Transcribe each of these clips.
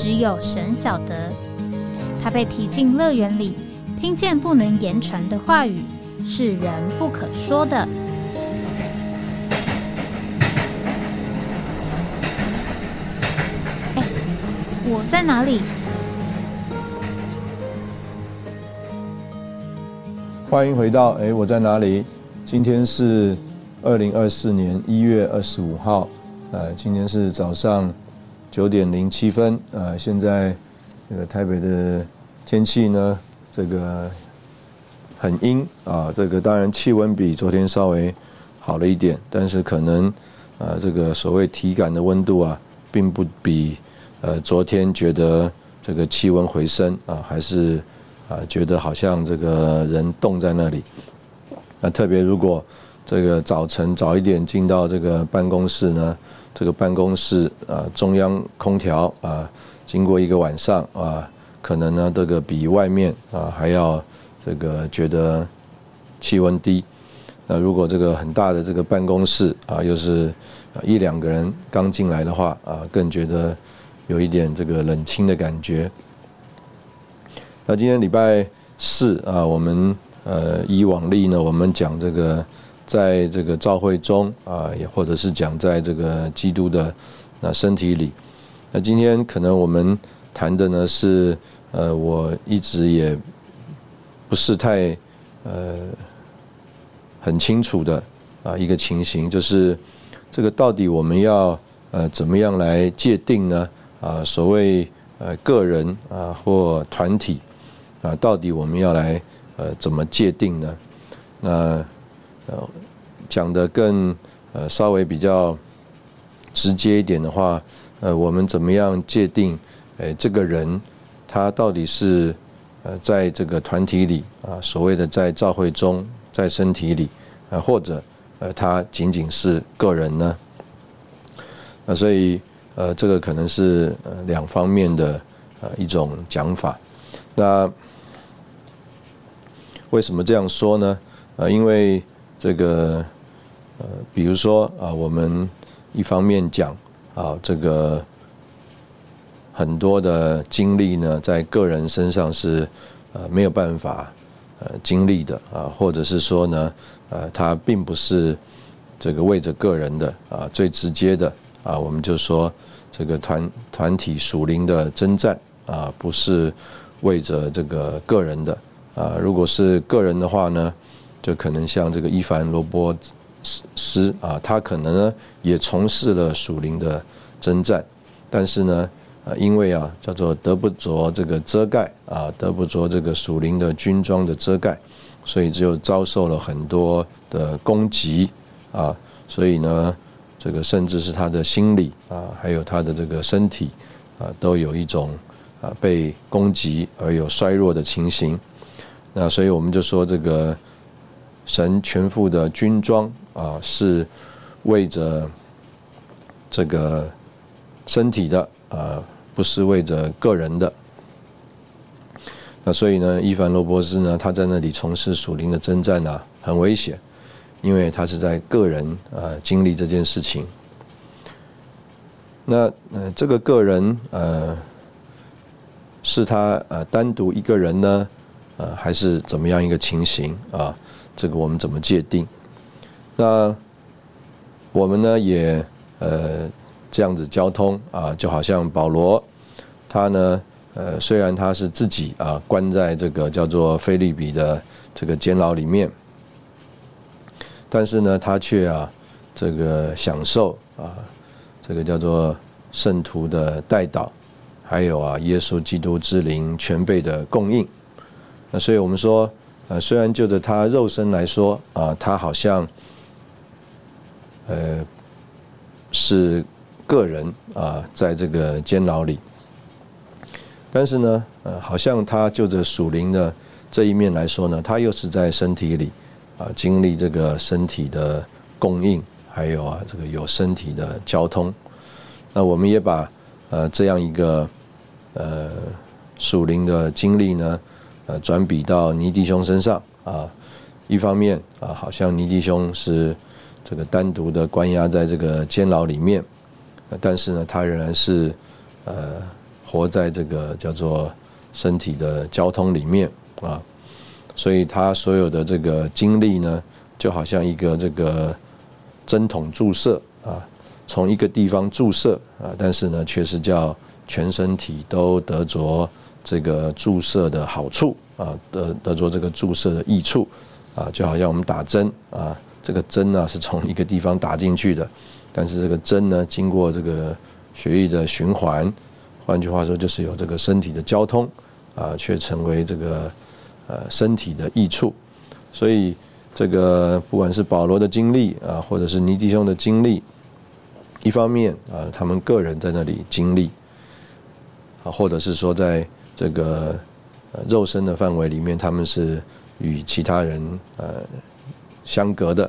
只有神晓得，他被提进乐园里，听见不能言传的话语，是人不可说的。哎，我在哪里？欢迎回到哎，我在哪里？今天是二零二四年一月二十五号，呃，今天是早上。九点零七分啊！现在这个台北的天气呢，这个很阴啊。这个当然气温比昨天稍微好了一点，但是可能啊，这个所谓体感的温度啊，并不比呃昨天觉得这个气温回升啊，还是啊觉得好像这个人冻在那里。那特别如果这个早晨早一点进到这个办公室呢？这个办公室啊，中央空调啊，经过一个晚上啊，可能呢，这个比外面啊还要这个觉得气温低。那如果这个很大的这个办公室啊，又是一两个人刚进来的话啊，更觉得有一点这个冷清的感觉。那今天礼拜四啊，我们呃以往例呢，我们讲这个。在这个教会中啊，也或者是讲在这个基督的那身体里，那今天可能我们谈的呢是呃，我一直也不是太呃很清楚的啊一个情形，就是这个到底我们要呃怎么样来界定呢？啊，所谓呃个人啊或团体啊，到底我们要来呃怎么界定呢？那。呃，讲的更呃稍微比较直接一点的话，呃，我们怎么样界定？诶，这个人他到底是呃在这个团体里啊，所谓的在教会中，在身体里啊，或者呃他仅仅是个人呢？那所以呃，这个可能是呃两方面的呃一种讲法。那为什么这样说呢？呃，因为这个呃，比如说啊，我们一方面讲啊，这个很多的经历呢，在个人身上是呃没有办法呃经历的啊，或者是说呢，呃，它并不是这个为着个人的啊，最直接的啊，我们就说这个团团体属灵的征战啊，不是为着这个个人的啊，如果是个人的话呢？就可能像这个伊凡罗波斯啊，他可能呢也从事了属灵的征战，但是呢，啊，因为啊叫做得不着这个遮盖啊，得不着这个属灵的军装的遮盖，所以就遭受了很多的攻击啊，所以呢，这个甚至是他的心理啊，还有他的这个身体啊，都有一种啊被攻击而有衰弱的情形。那所以我们就说这个。神全副的军装啊，是为着这个身体的啊，不是为着个人的。那所以呢，伊凡罗伯斯呢，他在那里从事属灵的征战呢，很危险，因为他是在个人啊经历这件事情。那呃，这个个人呃，是他呃单独一个人呢，呃，还是怎么样一个情形啊？这个我们怎么界定？那我们呢也呃这样子交通啊，就好像保罗他呢呃虽然他是自己啊关在这个叫做菲利比的这个监牢里面，但是呢他却啊这个享受啊这个叫做圣徒的代祷，还有啊耶稣基督之灵全备的供应。那所以我们说。呃，虽然就着他肉身来说，啊，他好像，呃，是个人啊，在这个监牢里，但是呢，呃，好像他就着属灵的这一面来说呢，他又是在身体里啊，经历这个身体的供应，还有啊，这个有身体的交通。那我们也把呃这样一个呃属灵的经历呢，呃转比到尼弟兄身上啊。一方面啊，好像尼弟兄是这个单独的关押在这个监牢里面，但是呢，他仍然是呃活在这个叫做身体的交通里面啊，所以他所有的这个经历呢，就好像一个这个针筒注射啊，从一个地方注射啊，但是呢，却是叫全身体都得着这个注射的好处啊，得得着这个注射的益处。啊，就好像我们打针啊，这个针呢是从一个地方打进去的，但是这个针呢经过这个血液的循环，换句话说就是有这个身体的交通啊，却成为这个呃身体的益处。所以这个不管是保罗的经历啊，或者是尼弟兄的经历，一方面啊，他们个人在那里经历啊，或者是说在这个肉身的范围里面，他们是。与其他人呃相隔的，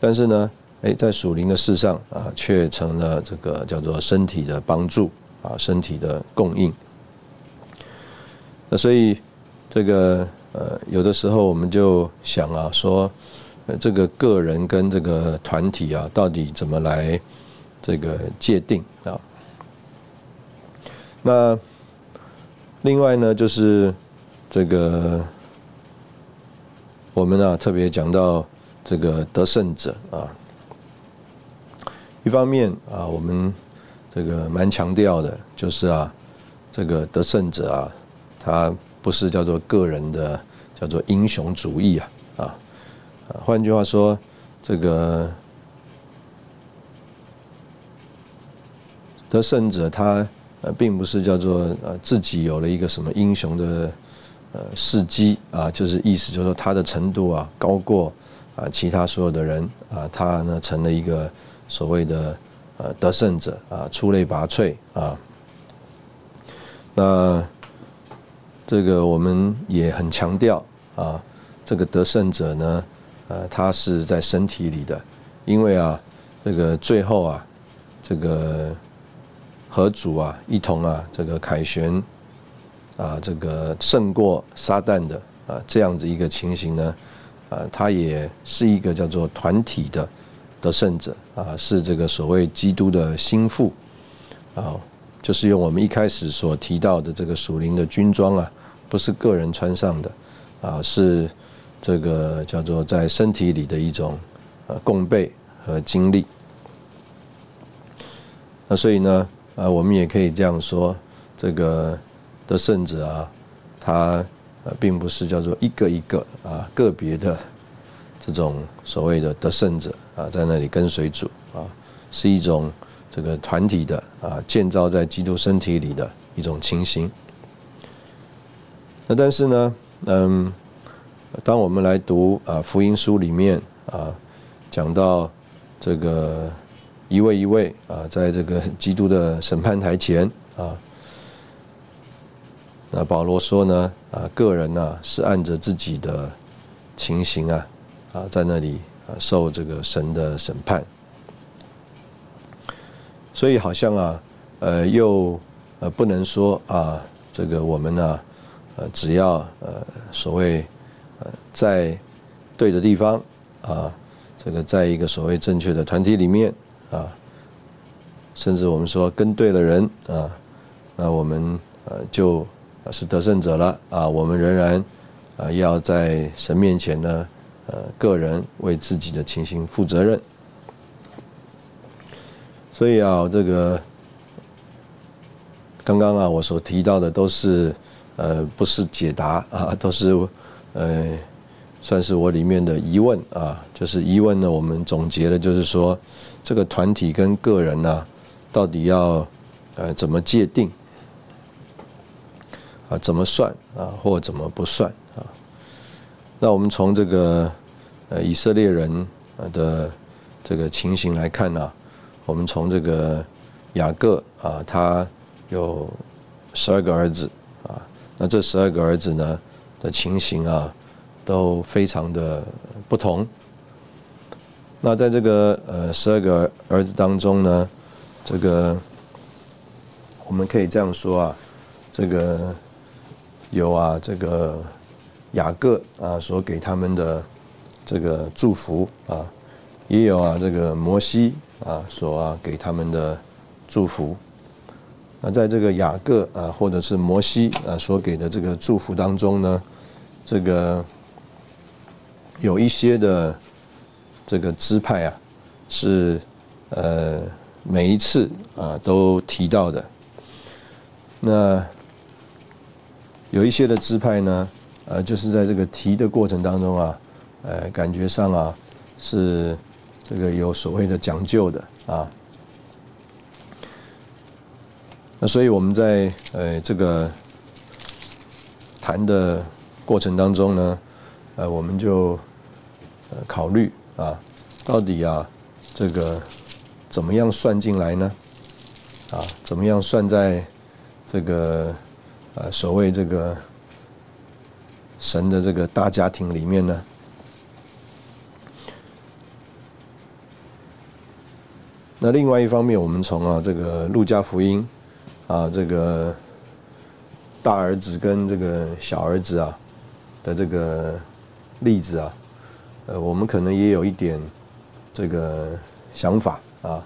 但是呢，哎，在属灵的事上啊，却成了这个叫做身体的帮助啊，身体的供应。那所以这个呃，有的时候我们就想啊，说这个个人跟这个团体啊，到底怎么来这个界定啊？那另外呢，就是这个。我们啊特别讲到这个得胜者啊，一方面啊，我们这个蛮强调的，就是啊，这个得胜者啊，他不是叫做个人的叫做英雄主义啊啊，换句话说，这个得胜者他呃并不是叫做呃自己有了一个什么英雄的。呃，事迹啊，就是意思就是说他的程度啊高过啊其他所有的人啊，他呢成了一个所谓的呃得胜者啊，出类拔萃啊。那这个我们也很强调啊，这个得胜者呢，呃，他是在身体里的，因为啊，这个最后啊，这个和主啊一同啊这个凯旋。啊，这个胜过撒旦的啊，这样子一个情形呢，啊，他也是一个叫做团体的得胜者啊，是这个所谓基督的心腹啊，就是用我们一开始所提到的这个属灵的军装啊，不是个人穿上的啊，是这个叫做在身体里的一种呃共备和经历。那所以呢，啊，我们也可以这样说，这个。的圣者啊，他并不是叫做一个一个啊个别的这种所谓的得胜者啊，在那里跟随主啊，是一种这个团体的啊建造在基督身体里的一种情形。那但是呢，嗯，当我们来读啊福音书里面啊讲到这个一位一位啊，在这个 基督的审判台前啊。那保罗说呢，啊，个人呢是按着自己的情形啊，啊，在那里啊受这个神的审判，所以好像啊，呃，又呃不能说啊，这个我们呢，呃，只要呃所谓呃在对的地方啊，这个在一个所谓正确的团体里面啊，甚至我们说跟对了人啊，那我们呃就。是得胜者了啊！我们仍然啊要在神面前呢，呃，个人为自己的情形负责任。所以啊，这个刚刚啊我所提到的都是呃不是解答啊，都是呃算是我里面的疑问啊。就是疑问呢，我们总结的就是说，这个团体跟个人呢，到底要呃怎么界定？啊，怎么算啊，或怎么不算啊？那我们从这个呃以色列人的这个情形来看呢，我们从这个雅各啊，他有十二个儿子啊。那这十二个儿子呢的情形啊，都非常的不同。那在这个呃十二个儿子当中呢，这个我们可以这样说啊，这个有啊这个雅各啊所给他们的这个祝福啊，也有啊这个摩西啊所啊给他们的祝福。那在这个雅各啊或者是摩西啊所给的这个祝福当中呢，这个有一些的。这个支派啊，是呃每一次啊都提到的。那有一些的支派呢，呃，就是在这个提的过程当中啊，呃，感觉上啊是这个有所谓的讲究的啊。那所以我们在呃这个谈的过程当中呢，呃，我们就呃考虑。啊，到底啊，这个怎么样算进来呢？啊，怎么样算在这个呃所谓这个神的这个大家庭里面呢？那另外一方面，我们从啊这个路加福音啊这个大儿子跟这个小儿子啊的这个例子啊。呃，我们可能也有一点这个想法啊。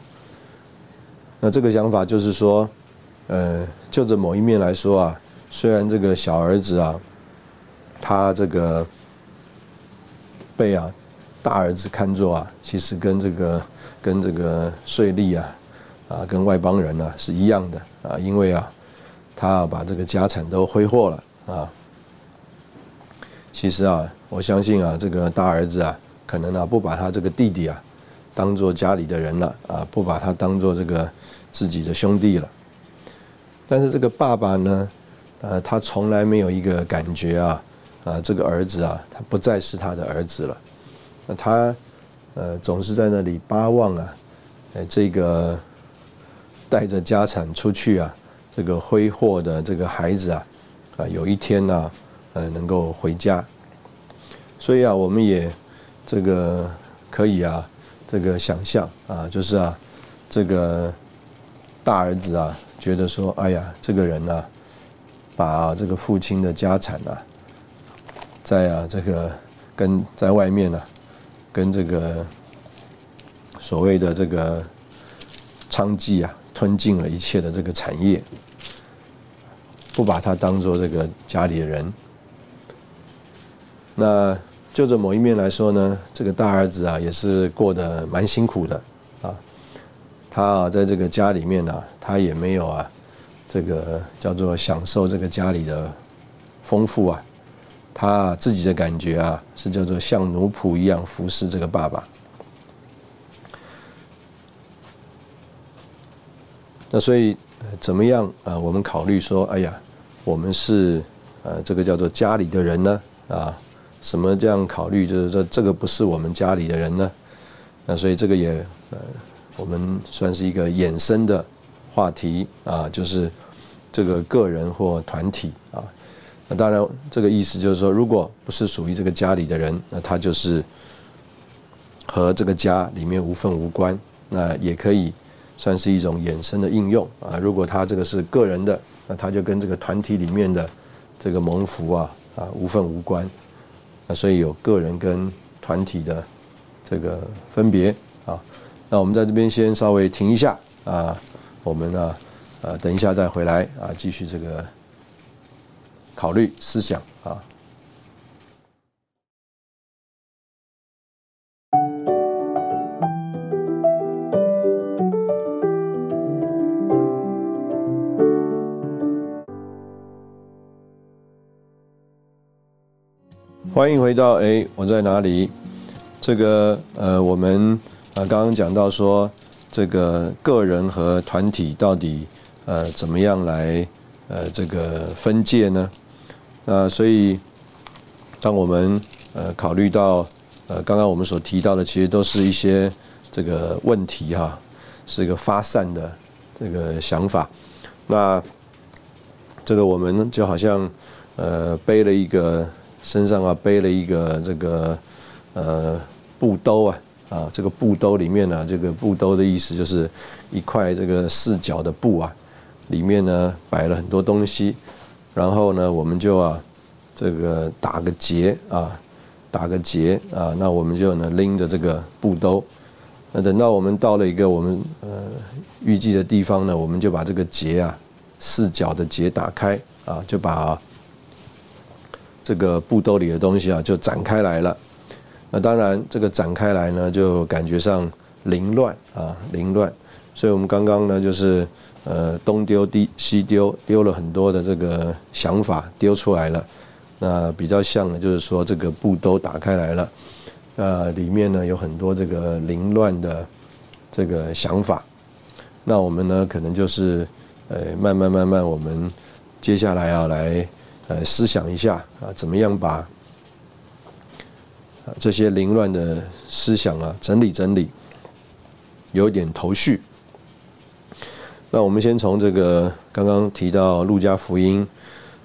那这个想法就是说，呃，就着某一面来说啊，虽然这个小儿子啊，他这个被啊大儿子看作啊，其实跟这个跟这个税吏啊啊跟外邦人啊是一样的啊，因为啊他把这个家产都挥霍了啊。其实啊。我相信啊，这个大儿子啊，可能啊不把他这个弟弟啊当做家里的人了啊，不把他当做这个自己的兄弟了。但是这个爸爸呢，呃，他从来没有一个感觉啊，啊，这个儿子啊，他不再是他的儿子了。那他呃总是在那里巴望啊，呃，这个带着家产出去啊，这个挥霍的这个孩子啊，啊，有一天呢，呃，能够回家。所以啊，我们也这个可以啊，这个想象啊，就是啊，这个大儿子啊，觉得说，哎呀，这个人呢，把这个父亲的家产啊，在啊这个跟在外面呢，跟这个所谓的这个娼妓啊，吞尽了一切的这个产业，不把他当做这个家里的人，那。就着某一面来说呢，这个大儿子啊也是过得蛮辛苦的啊。他啊在这个家里面呢，他也没有啊这个叫做享受这个家里的丰富啊。他自己的感觉啊是叫做像奴仆一样服侍这个爸爸。那所以怎么样啊？我们考虑说，哎呀，我们是呃这个叫做家里的人呢啊。什么这样考虑？就是说，这个不是我们家里的人呢？那所以这个也呃，我们算是一个衍生的话题啊，就是这个个人或团体啊。那当然，这个意思就是说，如果不是属于这个家里的人，那他就是和这个家里面无份无关。那也可以算是一种衍生的应用啊。如果他这个是个人的，那他就跟这个团体里面的这个蒙福啊啊无份无关。那所以有个人跟团体的这个分别啊，那我们在这边先稍微停一下啊，我们呢呃等一下再回来啊，继续这个考虑思想啊。欢迎回到哎，我在哪里？这个呃，我们啊刚刚讲到说，这个个人和团体到底呃怎么样来呃这个分界呢？那所以当我们呃考虑到呃刚刚我们所提到的，其实都是一些这个问题哈，是一个发散的这个想法。那这个我们就好像呃背了一个身上啊背了一个这个呃布兜啊啊这个布兜里面呢，这个布兜的意思就是一块这个四角的布啊，里面呢摆了很多东西，然后呢我们就啊这个打个结啊打个结啊，那我们就呢拎着这个布兜。那等到我们到了一个我们呃预计的地方呢，我们就把这个结啊四角的结打开啊，就把这个布兜里的东西啊就展开来了。那当然这个展开来呢，就感觉上凌乱啊凌乱，所以我们刚刚呢就是呃东丢西西丢，丢了很多的这个想法丢出来了。那比较像的就是说这个布兜打开来了。呃，里面呢有很多这个凌乱的这个想法，那我们呢可能就是呃慢慢慢慢，我们接下来要来呃思想一下啊，怎么样把这些凌乱的思想啊整理整理，有点头绪。那我们先从这个刚刚提到路加福音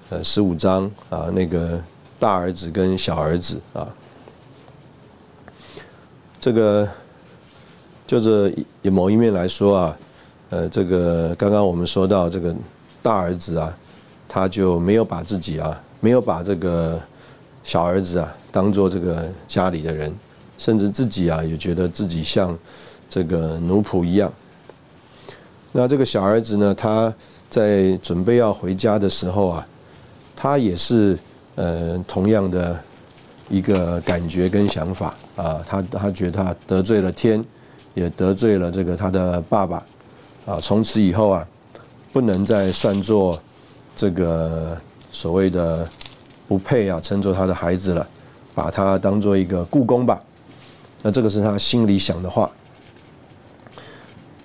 呃十五章啊那个大儿子跟小儿子啊。这个就这某一面来说啊，呃，这个刚刚我们说到这个大儿子啊，他就没有把自己啊，没有把这个小儿子啊当做这个家里的人，甚至自己啊也觉得自己像这个奴仆一样。那这个小儿子呢，他在准备要回家的时候啊，他也是呃同样的一个感觉跟想法。啊，他他觉得他得罪了天，也得罪了这个他的爸爸，啊，从此以后啊，不能再算作这个所谓的不配啊，称作他的孩子了，把他当做一个故宫吧。那这个是他心里想的话。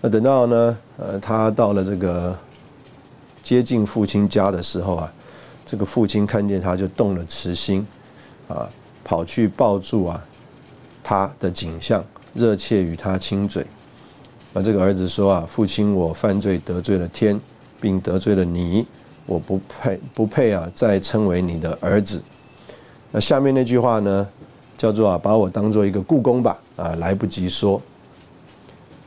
那等到呢，呃，他到了这个接近父亲家的时候啊，这个父亲看见他就动了慈心，啊，跑去抱住啊。他的景象，热切与他亲嘴。而这个儿子说啊，父亲，我犯罪得罪了天，并得罪了你，我不配不配啊，再称为你的儿子。那下面那句话呢，叫做啊，把我当做一个故宫吧。啊，来不及说。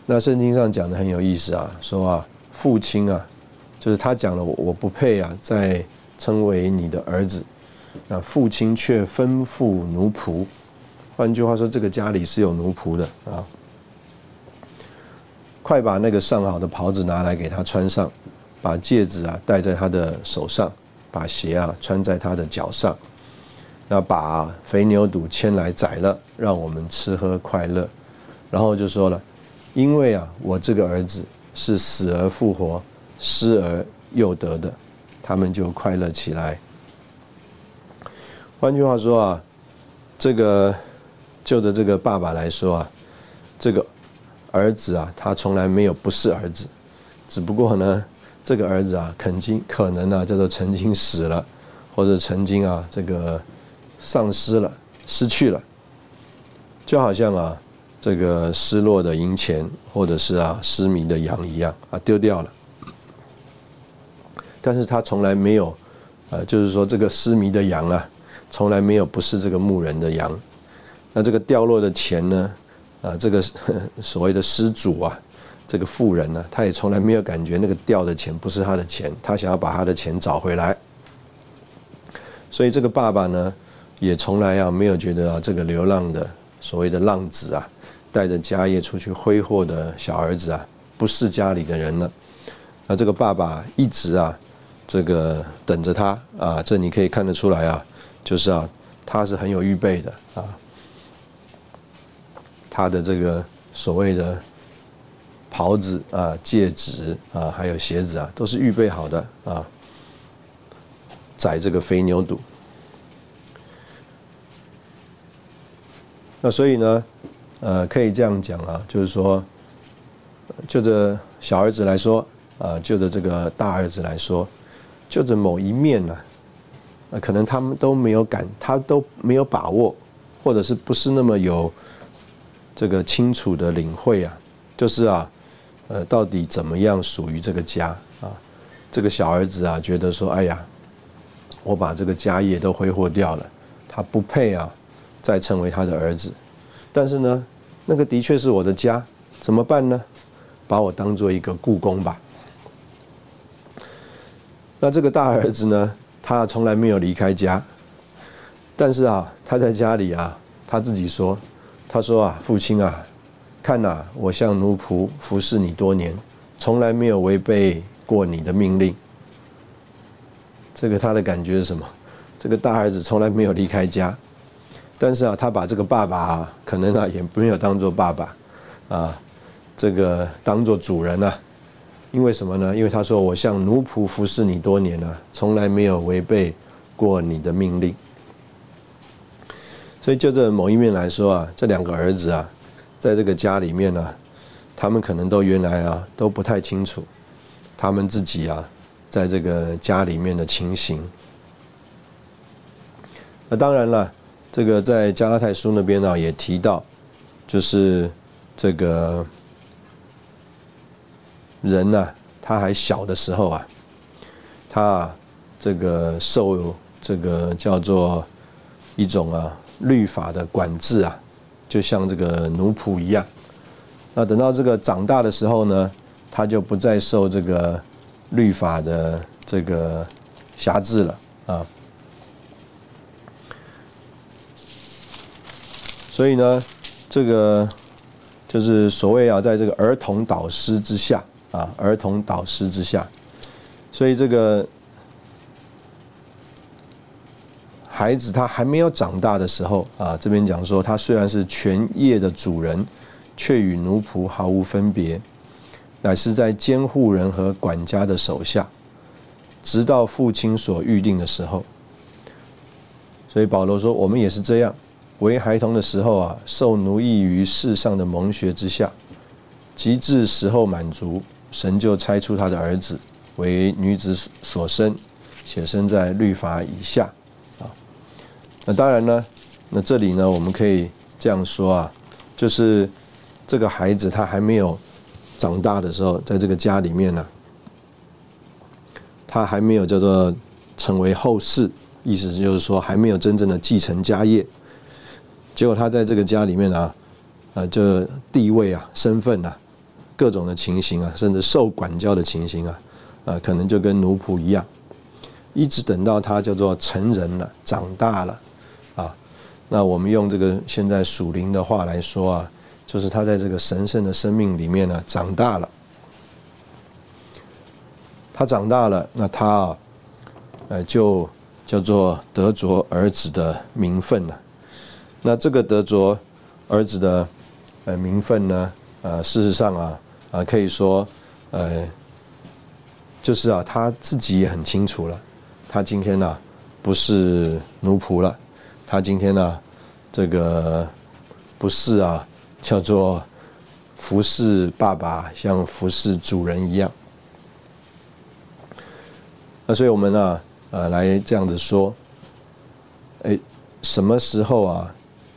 那圣经上讲的很有意思啊，说啊，父亲啊，就是他讲了我我不配啊，再称为你的儿子。那父亲却吩咐奴仆。换句话说，这个家里是有奴仆的啊！快把那个上好的袍子拿来给他穿上，把戒指啊戴在他的手上，把鞋啊穿在他的脚上。那把肥牛肚牵来宰了，让我们吃喝快乐。然后就说了，因为啊，我这个儿子是死而复活、失而又得的，他们就快乐起来。换句话说啊，这个。就着这个爸爸来说啊，这个儿子啊，他从来没有不是儿子，只不过呢，这个儿子啊，肯经可能呢叫做曾经死了，或者曾经啊这个丧失了、失去了，就好像啊这个失落的银钱，或者是啊失迷的羊一样啊丢掉了，但是他从来没有，呃，就是说这个失迷的羊啊，从来没有不是这个牧人的羊。那这个掉落的钱呢？啊，这个 所谓的失主啊，这个富人呢，他也从来没有感觉那个掉的钱不是他的钱，他想要把他的钱找回来。所以这个爸爸呢，也从来啊没有觉得啊这个流浪的所谓的浪子啊，带着家业出去挥霍的小儿子啊，不是家里的人了。那这个爸爸一直啊，这个等着他啊，这你可以看得出来啊，就是啊，他是很有预备的啊。他的这个所谓的袍子啊、戒指啊，还有鞋子啊，都是预备好的啊，宰这个肥牛肚。那所以呢，呃，可以这样讲啊，就是说，就着小儿子来说啊，就着这个大儿子来说，就着某一面呢，呃，可能他们都没有感，他都没有把握，或者是不是那么有。这个清楚的领会啊，就是啊，呃，到底怎么样属于这个家啊？这个小儿子啊，觉得说，哎呀，我把这个家业都挥霍掉了，他不配啊，再成为他的儿子。但是呢，那个的确是我的家，怎么办呢？把我当做一个故宫吧。那这个大儿子呢，他从来没有离开家，但是啊，他在家里啊，他自己说，他说啊，父亲啊，看呐，我像奴仆服侍你多年，从来没有违背过你的命令。这个他的感觉是什么？这个大儿子从来没有离开家，但是啊，他把这个爸爸啊，可能啊也没有当做爸爸，啊，这个当做主人啊。因为什么呢？因为他说我像奴仆服侍你多年了，从来没有违背过你的命令。所以就这某一面来说啊，这两个儿子啊，在这个家里面呢，他们可能都原来啊都不太清楚他们自己啊。在这个家里面的情形，那当然了，这个在加拉太书那边呢也提到，就是这个人呢，他还小的时候啊，他这个受这个叫做一种啊律法的管制啊，就像这个奴仆一样。那等到这个长大的时候呢，他就不再受这个。律法的这个辖制了啊，所以呢，这个就是所谓啊，在这个儿童导师之下啊，儿童导师之下，所以这个孩子他还没有长大的时候啊，这边讲说他虽然是全业的主人，却与奴仆毫无分别。乃是在监护人和管家的手下，直到父亲所预定的时候。所以保罗说：“我们也是这样，为孩童的时候啊，受奴役于世上的蒙学之下，及至时候满足，神就差出他的儿子为女子所生，且生在律法以下。”啊，那当然呢，那这里呢，我们可以这样说啊，就是这个孩子他还没有。长大的时候，在这个家里面呢，他还没有叫做成为后世，意思就是说还没有真正的继承家业。结果他在这个家里面啊，啊，就地位啊、身份啊、各种的情形啊，甚至受管教的情形啊，啊，可能就跟奴仆一样。一直等到他叫做成人了、长大了，啊，那我们用这个现在属灵的话来说啊。就是他在这个神圣的生命里面呢，长大了。他长大了，那他啊，呃，就叫做得着儿子的名分了。那这个德卓儿子的呃名分呢，呃，事实上啊，啊，可以说，呃，就是啊，他自己也很清楚了，他今天呢不是奴仆了，他今天呢这个不是啊。叫做服侍爸爸，像服侍主人一样。那所以我们呢，呃，来这样子说，哎，什么时候啊，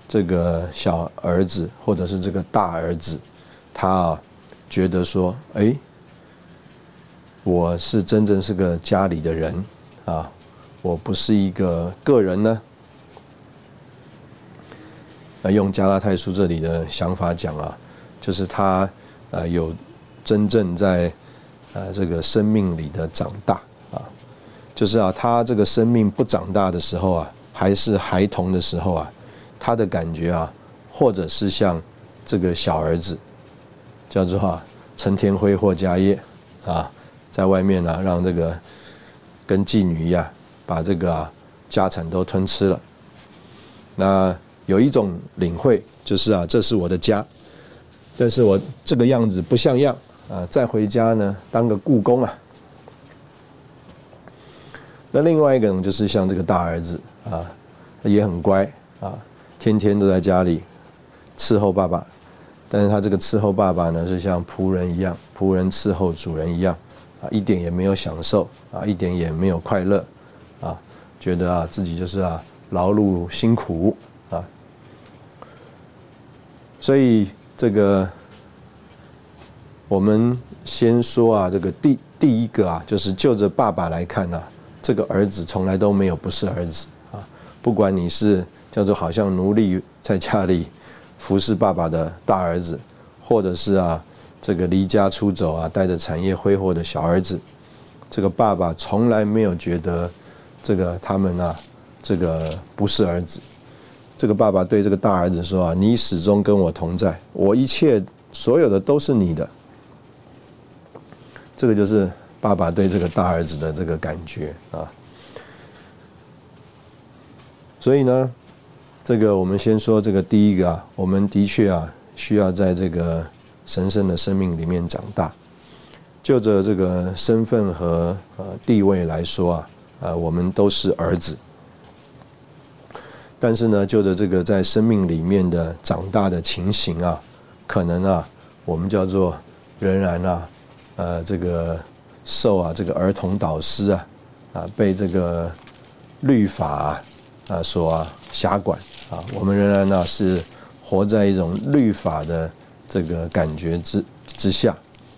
这个小儿子或者是这个大儿子，他啊，觉得说，哎，我是真正是个家里的人啊，我不是一个个人呢？那用加拉太书这里的想法讲啊，就是他呃有真正在呃这个生命里的长大啊，就是啊他这个生命不长大的时候啊，还是孩童的时候啊，他的感觉啊，或者是像这个小儿子，叫做啊成天辉霍家业啊，在外面呢让这个跟妓女一样，把这个家产都吞吃了，那。有一种领会，就是啊，这是我的家，但是我这个样子不像样啊，再回家呢，当个故宫啊。那另外一个呢，就是像这个大儿子啊，也很乖啊，天天都在家里伺候爸爸，但是他这个伺候爸爸呢，是像仆人一样，仆人伺候主人一样啊，一点也没有享受啊，一点也没有快乐啊，觉得啊自己就是啊劳碌辛苦。啊所以这个，我们先说啊，这个第第一个啊，就是就着爸爸来看呢，这个儿子从来都没有不是儿子啊，不管你是叫做好像奴隶在家里服侍爸爸的大儿子，或者是啊这个离家出走啊带着产业挥霍的小儿子，这个爸爸从来没有觉得这个他们啊这个不是儿子。这个爸爸对这个大儿子说啊，你始终跟我同在，我一切所有的都是你的。这个就是爸爸对这个大儿子的这个感觉啊，所以呢，这个我们先说这个第一个啊，我们的确啊需要在这个神圣的生命里面长大。就着这个身份和呃地位来说啊，呃，我们都是儿子。但是呢，就着这个在生命里面的长大的情形啊，可能啊，我们叫做仍然啊。呃，这个受啊，这个儿童导师啊，啊，被这个律法啊所辖管啊，我们仍然呢是活在一种律法的这个感觉之之下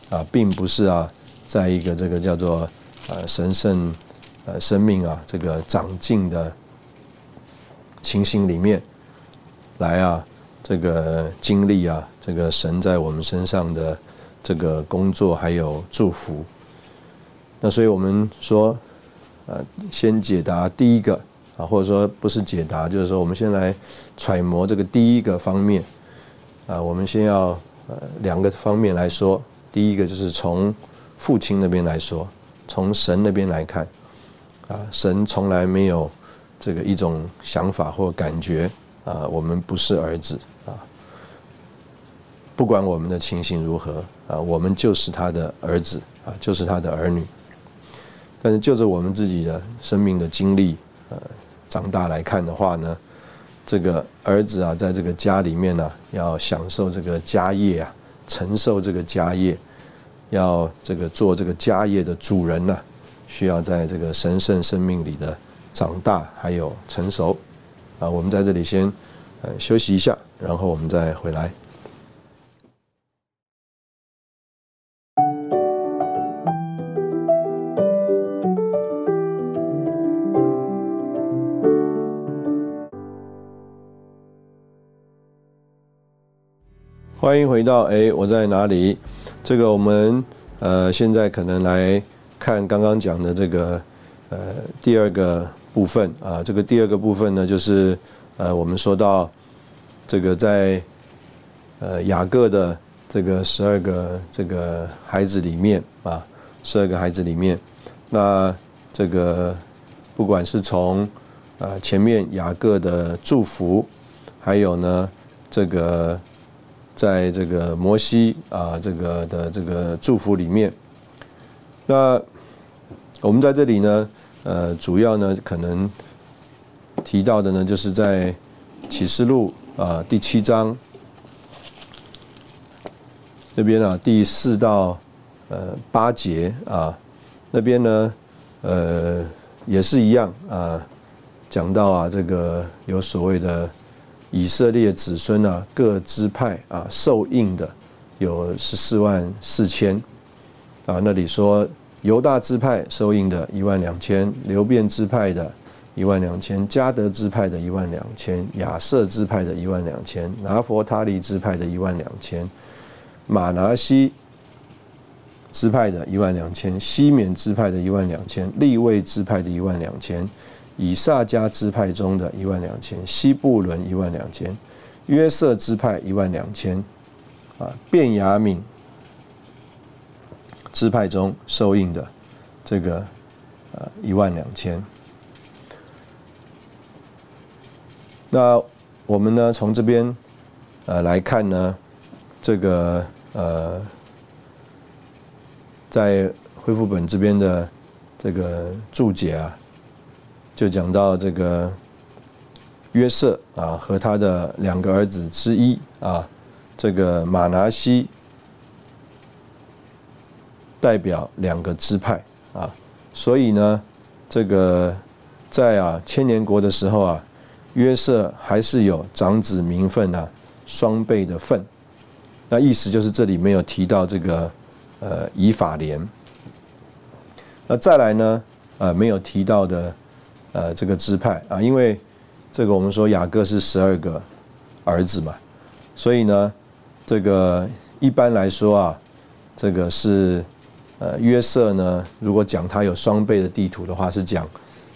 啊，并不是啊，在一个这个叫做呃神圣呃生命啊这个长进的情形里面来啊，这个经历啊，这个神在我们身上的。这个工作还有祝福，那所以我们说，呃，先解答第一个啊，或者说不是解答，就是说我们先来揣摩这个第一个方面啊，我们先要呃两个方面来说，第一个就是从父亲那边来说，从神那边来看啊，神从来没有这个一种想法或感觉啊，我们不是儿子啊。不管我们的情形如何啊，我们就是他的儿子啊，就是他的儿女。但是就着我们自己的生命的经历，呃，长大来看的话呢，这个儿子啊，在这个家里面呢，要享受这个家业啊，承受这个家业，要这个做这个家业的主人呢，需要在这个神圣生命里的长大还有成熟。啊，我们在这里先呃休息一下，然后我们再回来。欢迎回到哎，我在哪里？这个我们呃现在可能来看刚刚讲的这个呃第二个部分啊，这个第二个部分呢就是呃我们说到这个在呃雅各的这个十二个这个孩子里面啊，十二个孩子里面，那这个不管是从呃前面雅各的祝福，还有呢这个。在这个摩西啊，这个的这个祝福里面，那我们在这里呢，呃，主要呢可能提到的呢，就是在启示录啊第七章那边啊第四到呃八节啊那边呢，呃也是一样啊，讲到啊这个有所谓的。以色列子孙啊，各支派啊，受印的有十四万四千啊。那里说犹大支派受印的一万两千，流变支派的一万两千，加德支派的一万两千，亚瑟支派的一万两千，拿佛他利支派的一万两千，马拿西支派的一万两千，西缅支派的一万两千，利位支派的一万两千。以撒加支派中的一万两千，西布伦一万两千，约瑟支派一万两千，啊，便雅敏支派中受印的这个呃一万两千。那我们呢从这边呃来看呢，这个呃在恢复本这边的这个注解啊。就讲到这个约瑟啊和他的两个儿子之一啊，这个马拿西代表两个支派啊，所以呢，这个在啊千年国的时候啊，约瑟还是有长子名分啊双倍的份，那意思就是这里没有提到这个呃以法莲，那再来呢？呃没有提到的呃这个支派啊，因为这个我们说雅各是十二个儿子嘛，所以呢，这个一般来说啊，这个是呃约瑟呢，如果讲他有双倍的地图的话，是讲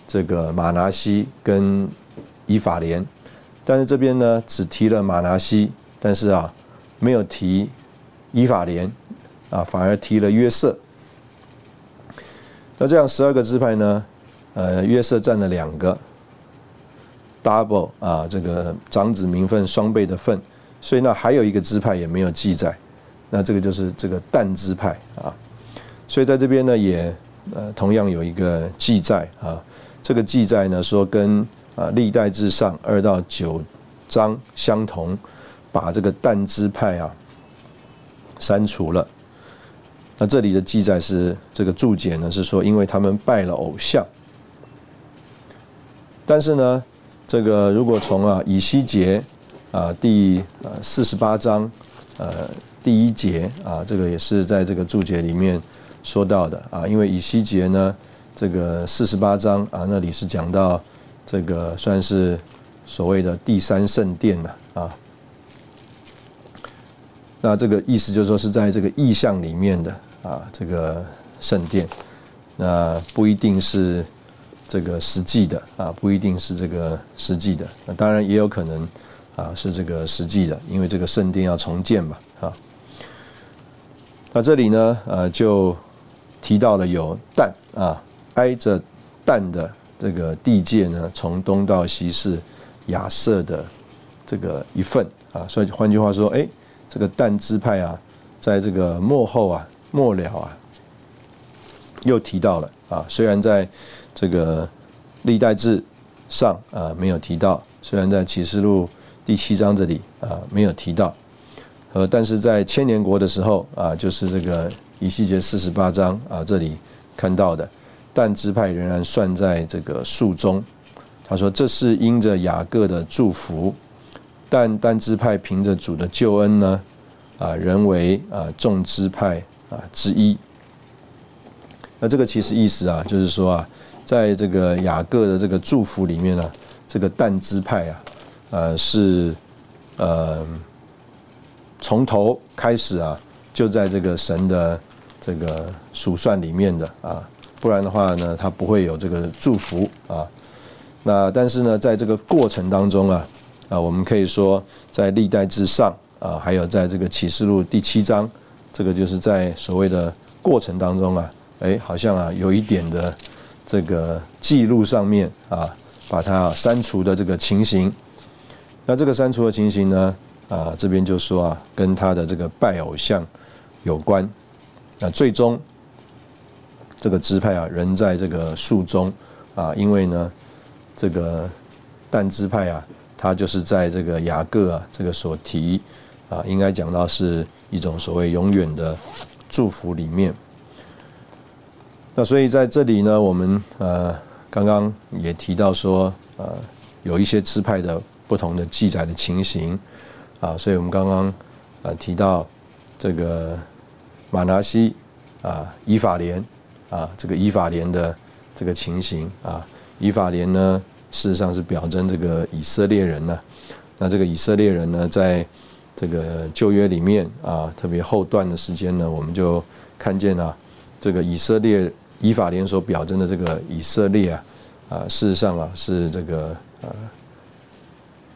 这个马拿西跟以法莲，但是这边呢只提了马拿西，但是啊没有提以法莲啊，反而提了约瑟。那这样十二个支派呢，呃约瑟占了两个。double 啊，这个长子名分双倍的份，所以那还有一个支派也没有记载，那这个就是这个但支派啊，所以在这边呢也呃同样有一个记载啊，这个记载呢说跟啊历代之上二到九章相同，把这个但支派啊删除了，那这里的记载是这个注解呢是说因为他们拜了偶像，但是呢。这个如果从啊以西结啊第呃四十八章呃第一节啊，这个也是在这个注解里面说到的啊，因为以西结呢这个四十八章啊那里是讲到这个算是所谓的第三圣殿了啊，那这个意思就是说是在这个意象里面的啊这个圣殿，那不一定是。这个实际的啊，不一定是这个实际的，那当然也有可能啊是这个实际的，因为这个圣殿要重建嘛啊。那这里呢，呃，就提到了有但啊，挨着但的这个地界呢，从东到西是亚瑟的这个一份啊，所以换句话说，哎，这个但支派啊，在这个末后啊末了啊，又提到了啊，虽然在。这个历代志上啊没有提到，虽然在启示录第七章这里啊没有提到，呃，但是在千年国的时候啊，就是这个以西结四十八章啊这里看到的，但支派仍然算在这个数中。他说这是因着雅各的祝福，但但支派凭着主的救恩呢啊，仍为啊众支派啊之一。那这个其实意思啊，就是说啊。在这个雅各的这个祝福里面呢，这个但支派啊，呃是呃从头开始啊，就在这个神的这个数算里面的啊，不然的话呢，他不会有这个祝福啊。那但是呢，在这个过程当中啊，啊，我们可以说在历代之上啊，还有在这个启示录第七章，这个就是在所谓的过程当中啊，哎，好像啊有一点的。这个记录上面啊，把它删除的这个情形，那这个删除的情形呢，啊，这边就说啊，跟他的这个拜偶像有关。那最终这个支派啊，仍在这个树中啊，因为呢，这个但支派啊，他就是在这个雅各啊，这个所提啊，应该讲到是一种所谓永远的祝福里面。那所以在这里呢，我们呃刚刚也提到说，呃有一些支派的不同的记载的情形，啊，所以我们刚刚呃提到这个马拿西啊以法莲啊这个以法莲的这个情形啊，以法莲呢事实上是表征这个以色列人呢，那这个以色列人呢，在这个旧约里面啊，特别后段的时间呢，我们就看见了这个以色列。以法莲所表征的这个以色列啊，啊，事实上啊是这个呃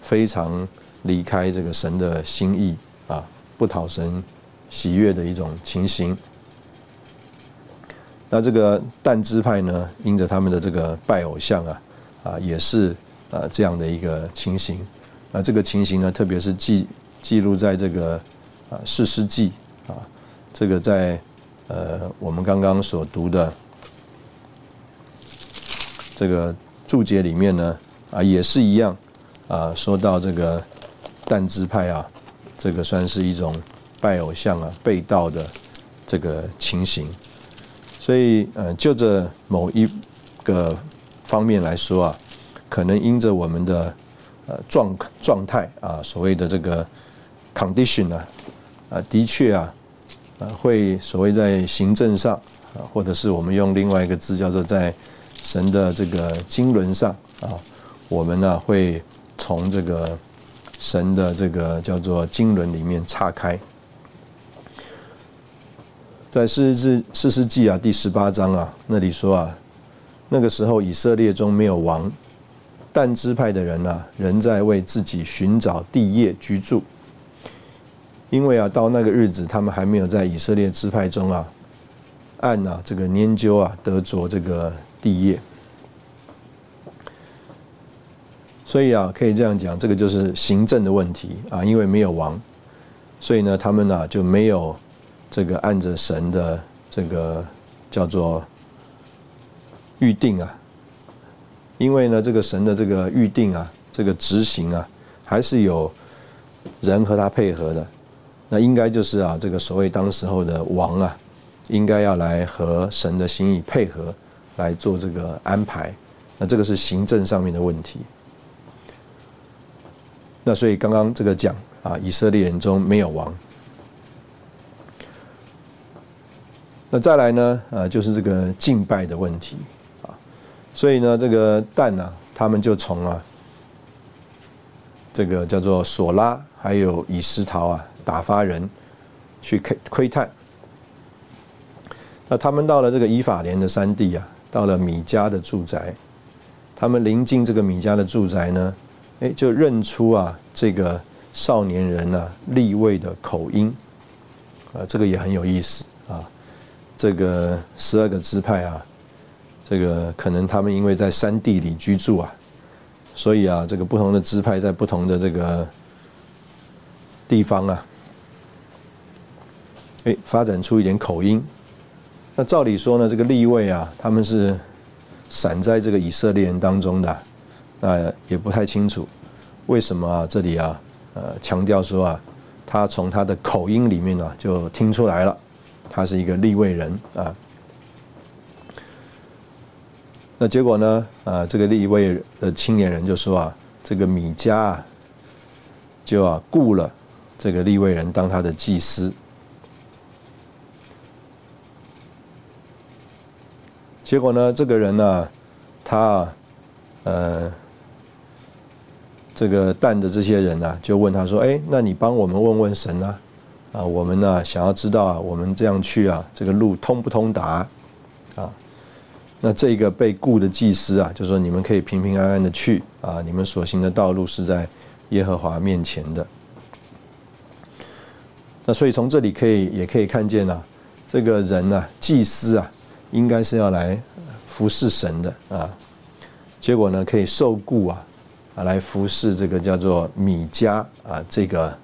非常离开这个神的心意啊，不讨神喜悦的一种情形。那这个但支派呢，因着他们的这个拜偶像啊，啊，也是呃这样的一个情形。那这个情形呢，特别是记记录在这个啊四世纪啊，这个在呃我们刚刚所读的。这个注解里面呢，啊，也是一样，啊，说到这个但支派啊，这个算是一种拜偶像啊、被盗的这个情形。所以，呃，就着某一个方面来说啊，可能因着我们的呃状状态啊，所谓的这个 condition 啊，啊，的确啊，啊，会所谓在行政上啊，或者是我们用另外一个字叫做在神的这个经纶上啊，我们呢会从这个神的这个叫做经纶里面岔开。在四世四世纪啊第十八章啊那里说啊，那个时候以色列中没有王，但支派的人呢仍在为自己寻找地业居住，因为啊到那个日子他们还没有在以色列支派中啊按啊这个研究啊得着这个地业，所以啊可以这样讲，这个就是行政的问题啊，因为没有王，所以呢他们呢就没有。这个按着神的这个叫做预定啊，因为呢，这个神的这个预定啊，这个执行啊，还是有人和他配合的。那应该就是啊，这个所谓当时候的王啊，应该要来和神的心意配合来做这个安排。那这个是行政上面的问题。那所以刚刚这个讲啊，以色列人中没有王。那再来呢？呃，就是这个敬拜的问题啊，所以呢，这个但呢，他们就从啊，这个叫做索拉还有以斯陶啊，打发人去窥窥探。那他们到了这个以法莲的山地啊，到了米迦的住宅，他们临近这个米迦的住宅呢，哎，就认出啊，这个少年人啊，立位的口音，啊，这个也很有意思啊。这个十二个支派啊，这个可能他们因为在山地里居住啊，所以啊，这个不同的支派在不同的这个地方啊，哎，发展出一点口音。那照理说呢，这个立位啊，他们是散在这个以色列人当中的，那也不太清楚为什么啊，这里啊，呃，强调说啊，他从他的口音里面呢就听出来了。他是一个立位人啊，那结果呢？啊，这个立位的青年人就说啊，这个米迦啊，就啊雇了这个立位人当他的祭司。结果呢，这个人呢，他呃，这个蛋的这些人呢，就问他说：“哎，那你帮我们问问神啊？”啊，我们呢想要知道啊，我们这样去啊，这个路通不通达？啊，那这个被雇的祭司啊，就说你们可以平平安安的去啊，你们所行的道路是在耶和华面前的。那所以从这里可以也可以看见啊，这个人呢，祭司啊，应该是要来服侍神的啊，结果呢可以受雇啊，啊来服侍这个叫做米迦啊这个。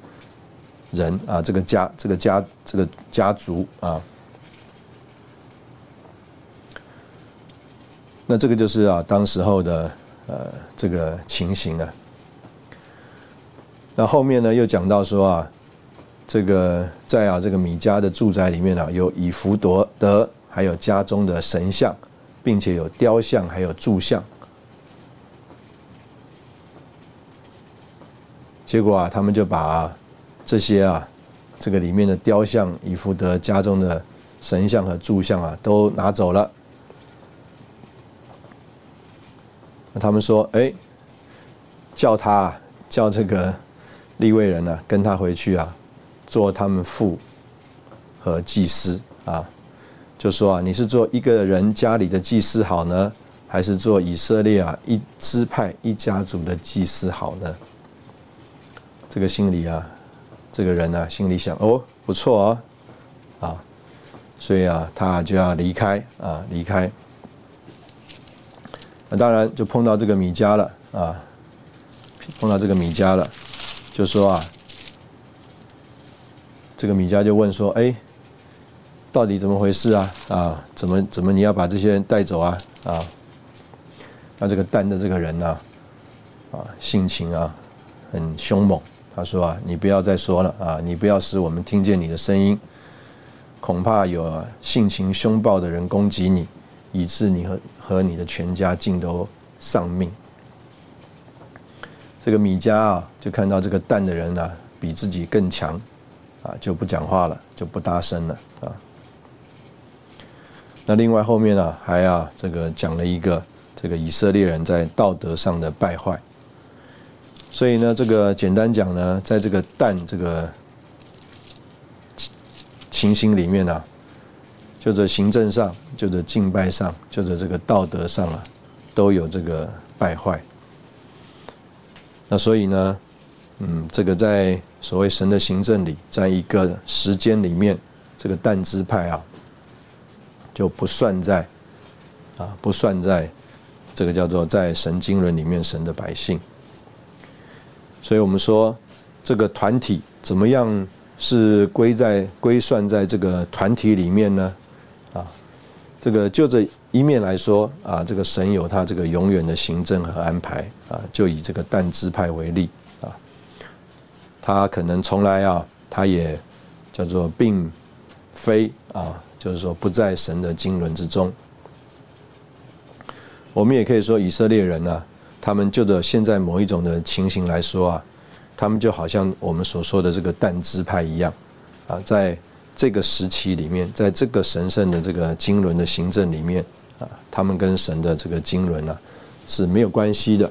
人啊，这个家，这个家，这个家族啊，那这个就是啊，当时候的呃这个情形啊。那后面呢，又讲到说啊，这个在啊这个米迦的住宅里面啊，有以弗夺德，还有家中的神像，并且有雕像，还有柱像。结果啊，他们就把。这些啊，这个里面的雕像、以弗德家中的神像和柱像啊，都拿走了。那他们说：“哎，叫他叫这个立位人呢，跟他回去啊，做他们父和祭司啊。就说啊，你是做一个人家里的祭司好呢，还是做以色列啊一支派一家族的祭司好呢？这个心里啊。”这个人呢，心里想：哦，不错啊，啊，所以啊，他就要离开啊，离开。那当然就碰到这个米迦了啊，碰到这个米迦了，就说啊，这个米迦就问说：哎，到底怎么回事啊？啊，怎么怎么你要把这些人带走啊？啊，那这个蛋的这个人呢，啊，性情啊，很凶猛。他说啊，你不要再说了啊，你不要使我们听见你的声音，恐怕有性情凶暴的人攻击你，以致你和和你的全家尽都丧命。这个米迦啊，就看到这个蛋的人呢，比自己更强，啊，就不讲话了，就不搭声了。那另外后面啊还啊这个讲了一个这个以色列人在道德上的败坏。所以呢，这个简单讲呢，在这个蛋这个情形里面呢，就在行政上，就在敬拜上，就在这个道德上啊，都有这个败坏。那所以呢，嗯，这个在所谓神的行政里，在一个时间里面，这个但支派啊，就不算在啊，不算在这个叫做在神经轮里面神的百姓。所以我们说，这个团体怎么样是归在归算在这个团体里面呢？啊，这个就这一面来说啊，这个神有他这个永远的行政和安排啊，就以这个但支派为例啊，他可能从来啊，他也叫做并非啊，就是说不在神的经纶之中。我们也可以说以色列人呢。他们就着现在某一种的情形来说啊，他们就好像我们所说的这个但支派一样，啊，在这个时期里面，在这个神圣的这个经纶的行政里面啊，他们跟神的这个经纶呢是没有关系的。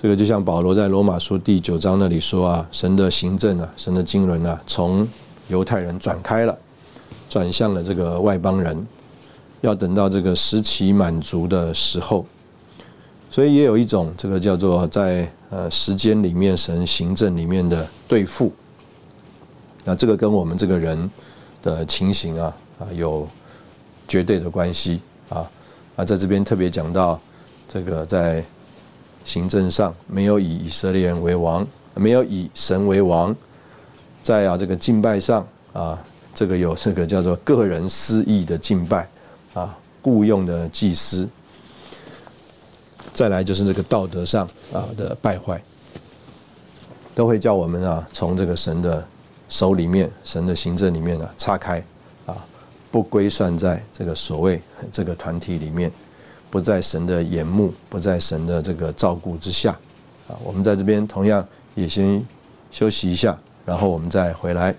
这个就像保罗在罗马书第九章那里说啊，神的行政啊，神的经纶啊，从犹太人转开了，转向了这个外邦人，要等到这个时期满足的时候。所以也有一种这个叫做在呃时间里面神行政里面的对付，那这个跟我们这个人的情形啊啊有绝对的关系啊啊在这边特别讲到这个在行政上没有以以色列人为王，没有以神为王，在啊这个敬拜上啊这个有这个叫做个人私意的敬拜啊雇佣的祭司。再来就是这个道德上啊的败坏，都会叫我们啊从这个神的手里面、神的行政里面呢岔开啊，不归算在这个所谓这个团体里面，不在神的眼目、不在神的这个照顾之下啊。我们在这边同样也先休息一下，然后我们再回来。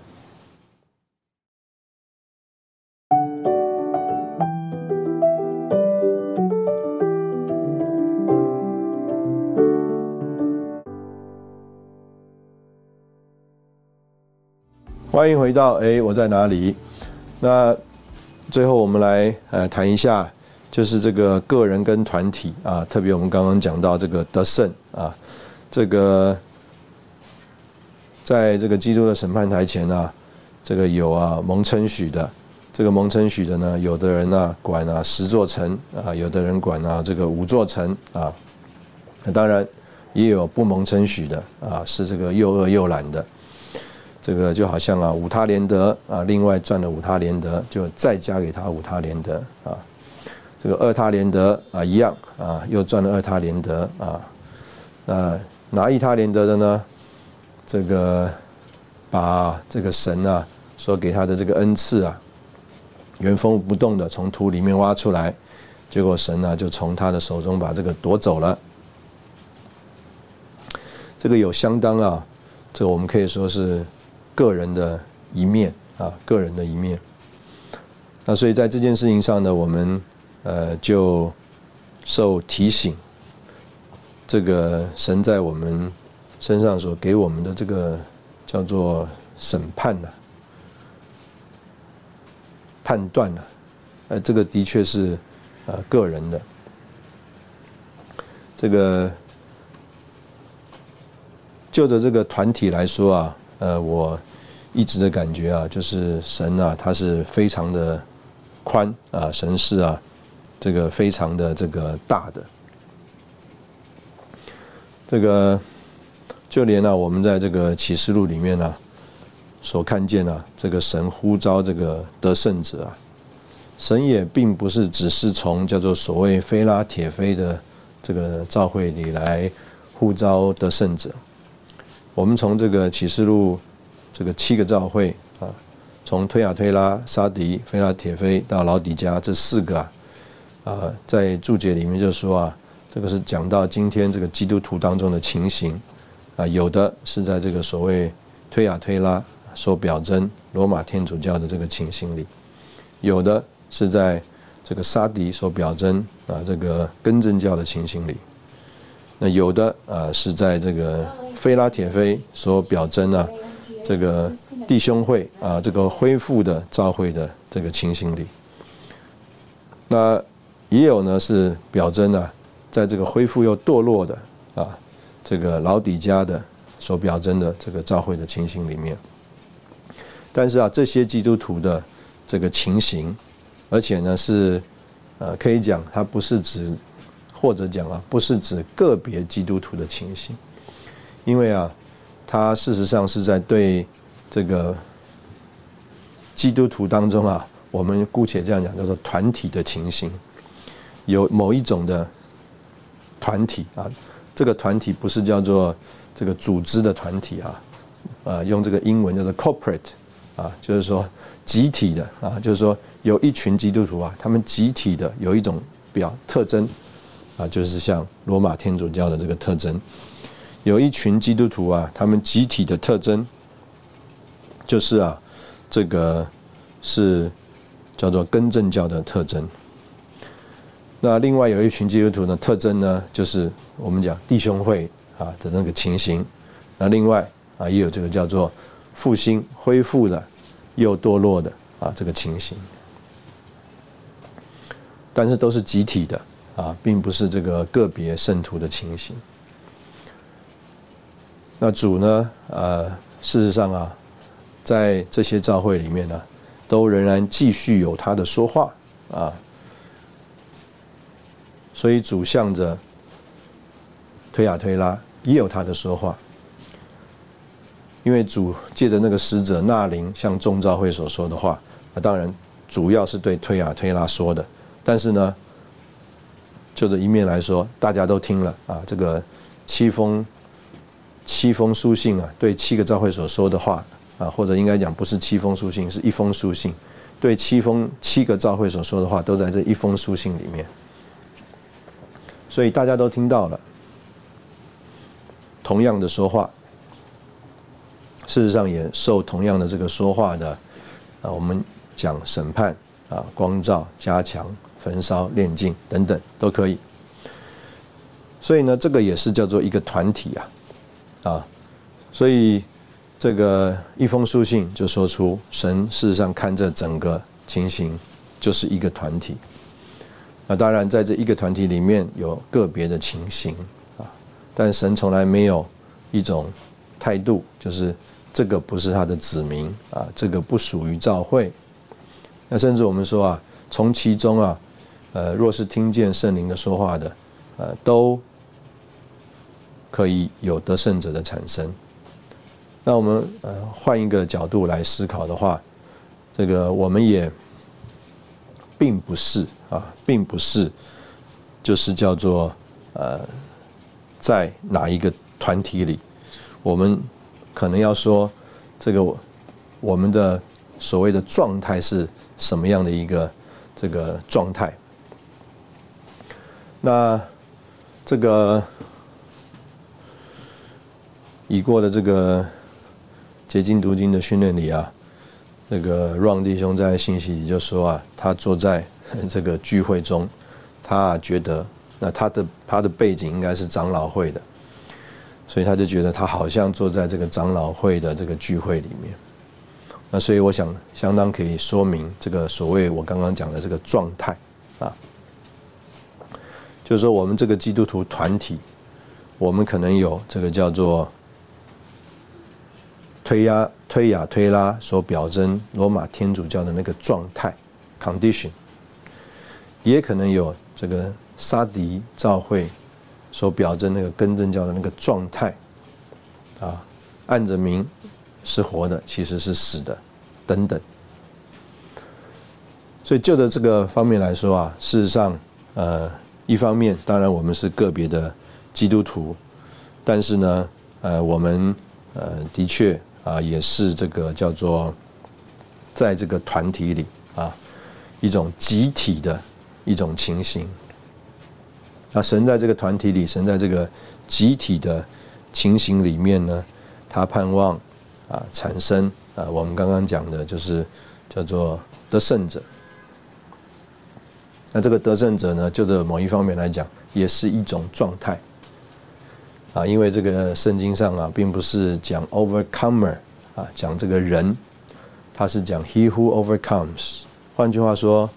欢迎回到哎，我在哪里？那最后我们来呃谈一下，就是这个个人跟团体啊，特别我们刚刚讲到这个得胜啊，这个在这个基督的审判台前呢，这个有啊蒙称许的，这个蒙称许的呢，有的人呢管啊十座城啊，有的人管啊这个五座城啊，那当然也有不蒙称许的啊，是这个又饿又懒的。这个就好像啊，五他连德啊，另外赚了五他连德，就再加给他五他连德啊。这个二他连德啊，一样啊，又赚了二他连德啊。那拿一他连德的呢？这个把这个神啊所给他的这个恩赐啊，原封不动的从土里面挖出来，结果神呢就从他的手中把这个夺走了。这个有相当啊，这我们可以说是。个人的一面啊，个人的一面。那所以在这件事情上呢，我们呃就受提醒，这个神在我们身上所给我们的这个叫做审判呢、判断呢，呃，这个的确是呃个人的。这个就着这个团体来说啊。呃，我一直的感觉啊，就是神啊，他是非常的宽啊，神是啊，这个非常的这个大的。这个就连呢，我们在这个启示录里面呢，所看见啊，这个神呼召这个得胜者啊，神也并不是只是从叫做所谓菲拉铁菲的这个召会里来呼召得胜者。我们从这个启示录这个七个教会啊，从推亚推拉、沙迪、菲拉铁菲到老底加这四个啊，啊，在注解里面就说啊，这个是讲到今天这个基督徒当中的情形啊，有的是在这个所谓推亚推拉所表征罗马天主教的这个情形里，有的是在这个沙迪所表征啊这个根正教的情形里，那有的啊是在这个菲拉铁菲所表征啊这个弟兄会啊这个恢复的召会的这个情形里，那也有呢是表征啊在这个恢复又堕落的啊这个老底家的所表征的这个召会的情形里面。但是啊，这些基督徒的这个情形，而且呢是，呃，可以讲它不是指，或者讲啊，不是指个别基督徒的情形，因为啊，它事实上是在对这个基督徒当中啊，我们姑且这样讲，叫做团体的情形，有某一种的团体啊，这个团体不是叫做这个组织的团体啊，呃，用这个英文叫做 corporate。啊，就是说集体的啊，就是说有一群基督徒啊，他们集体的有一种表特征啊，就是像罗马天主教的这个特征，有一群基督徒啊，他们集体的特征就是啊，这个是叫做根正教的特征。那另外有一群基督徒的特征呢，就是我们讲弟兄会啊的那个情形。那另外啊，也有这个叫做。复兴恢复的又堕落的啊，这个情形，但是都是集体的啊，并不是这个个别圣徒的情形。那主呢？呃，事实上啊，在这些教会里面呢，都仍然继续有他的说话啊，所以主向着推亚推拉也有他的说话。因为主借着那个使者纳林向众召会所说的话，那当然主要是对推雅推拉说的，但是呢，就这一面来说，大家都听了啊，这个七封七封书信啊，对七个召会所说的话啊，或者应该讲不是七封书信，是一封书信，对七封七个召会所说的话，都在这一封书信里面，所以大家都听到了同样的说话。事实上也受同样的这个说话的啊，我们讲审判啊、光照、加强、焚烧、炼净等等都可以。所以呢，这个也是叫做一个团体啊，啊，所以这个一封书信就说出神事实上看这整个情形就是一个团体。那当然在这一个团体里面有个别的情形啊，但神从来没有一种态度就是。这个不是他的子民啊，这个不属于教会。那甚至我们说啊，从其中啊，呃，若是听见圣灵的说话的，呃，都可以有得胜者的产生。那我们呃换一个角度来思考的话，这个我们也并不是啊，并不是就是叫做呃，在哪一个团体里，我们。可能要说，这个我们的所谓的状态是什么样的一个这个状态？那这个已过的这个结晶读经的训练里啊，那个 Ron 弟兄在信息里就说啊，他坐在这个聚会中，他觉得那他的他的背景应该是长老会的。所以他就觉得他好像坐在这个长老会的这个聚会里面，那所以我想相当可以说明这个所谓我刚刚讲的这个状态啊，就是说我们这个基督徒团体，我们可能有这个叫做推压推雅推拉所表征罗马天主教的那个状态 condition，也可能有这个沙迪教会。所表征那个根正教的那个状态，啊，按着名是活的，其实是死的，等等。所以就着这个方面来说啊，事实上，呃，一方面当然我们是个别的基督徒，但是呢，呃，我们呃的确啊也是这个叫做在这个团体里啊一种集体的一种情形。那神在这个团体里，神在这个集体的情形里面呢，他盼望啊产生啊，我们刚刚讲的就是叫做得胜者。那这个得胜者呢，就的某一方面来讲，也是一种状态啊，因为这个圣经上啊，并不是讲 overcomer 啊，讲这个人，他是讲 he who overcomes。换句话说，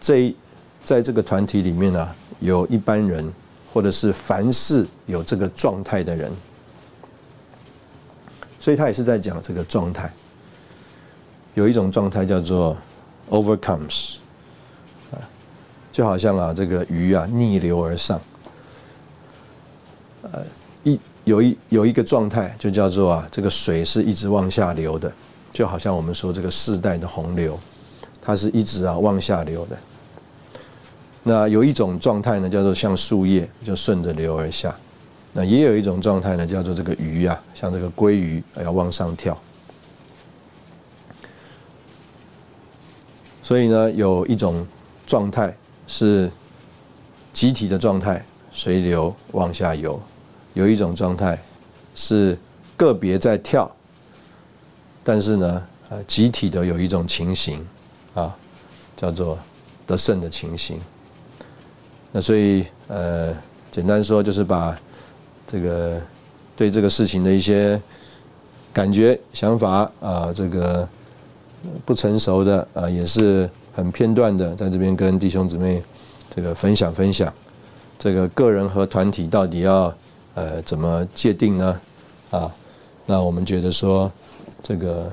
这在这个团体里面呢，有一般人，或者是凡是有这个状态的人，所以他也是在讲这个状态。有一种状态叫做 overcomes。就好像啊，这个鱼啊逆流而上，呃，一有一有一个状态就叫做啊，这个水是一直往下流的，就好像我们说这个世代的洪流，它是一直啊往下流的。那有一种状态呢，叫做像树叶就顺着流而下，那也有一种状态呢，叫做这个鱼啊，像这个鲑鱼要往上跳。所以呢，有一种状态。是集体的状态，随流往下游；有一种状态是个别在跳，但是呢，呃，集体的有一种情形啊，叫做得胜的情形。那所以，呃，简单说就是把这个对这个事情的一些感觉、想法啊，这个不成熟的啊，也是。很片段的，在这边跟弟兄姊妹这个分享分享，这个个人和团体到底要呃怎么界定呢？啊，那我们觉得说这个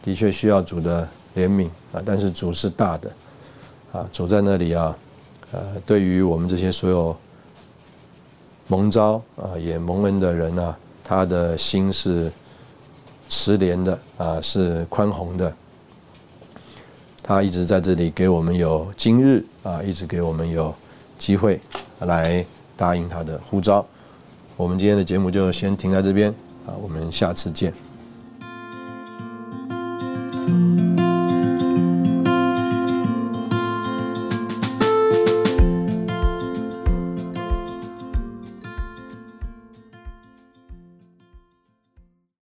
的确需要主的怜悯啊，但是主是大的啊，主在那里啊，呃，对于我们这些所有蒙召啊也蒙恩的人啊，他的心是慈怜的啊，是宽宏的。他一直在这里给我们有今日啊，一直给我们有机会来答应他的呼召。我们今天的节目就先停在这边啊，我们下次见。